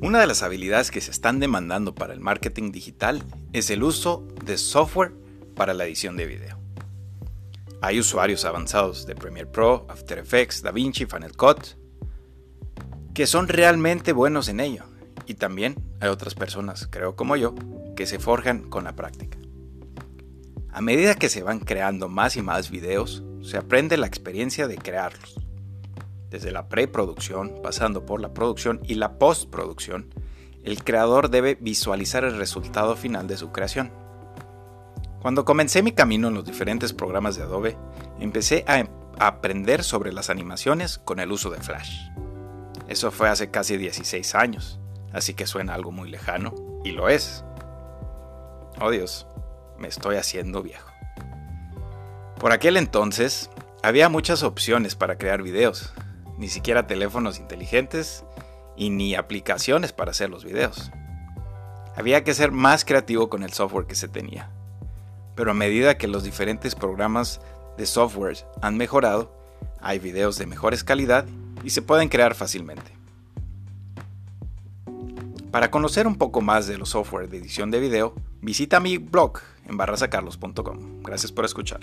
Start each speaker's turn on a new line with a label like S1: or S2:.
S1: Una de las habilidades que se están demandando para el marketing digital es el uso de software para la edición de video. Hay usuarios avanzados de Premiere Pro, After Effects, DaVinci, Final Cut, que son realmente buenos en ello. Y también hay otras personas, creo como yo, que se forjan con la práctica. A medida que se van creando más y más videos, se aprende la experiencia de crearlos. Desde la preproducción, pasando por la producción y la postproducción, el creador debe visualizar el resultado final de su creación. Cuando comencé mi camino en los diferentes programas de Adobe, empecé a aprender sobre las animaciones con el uso de Flash. Eso fue hace casi 16 años, así que suena algo muy lejano, y lo es. Oh Dios, me estoy haciendo viejo. Por aquel entonces, había muchas opciones para crear videos, ni siquiera teléfonos inteligentes y ni aplicaciones para hacer los videos. Había que ser más creativo con el software que se tenía. Pero a medida que los diferentes programas de software han mejorado, hay videos de mejores calidad y se pueden crear fácilmente. Para conocer un poco más de los software de edición de video, visita mi blog en barrasacarlos.com. Gracias por escuchar.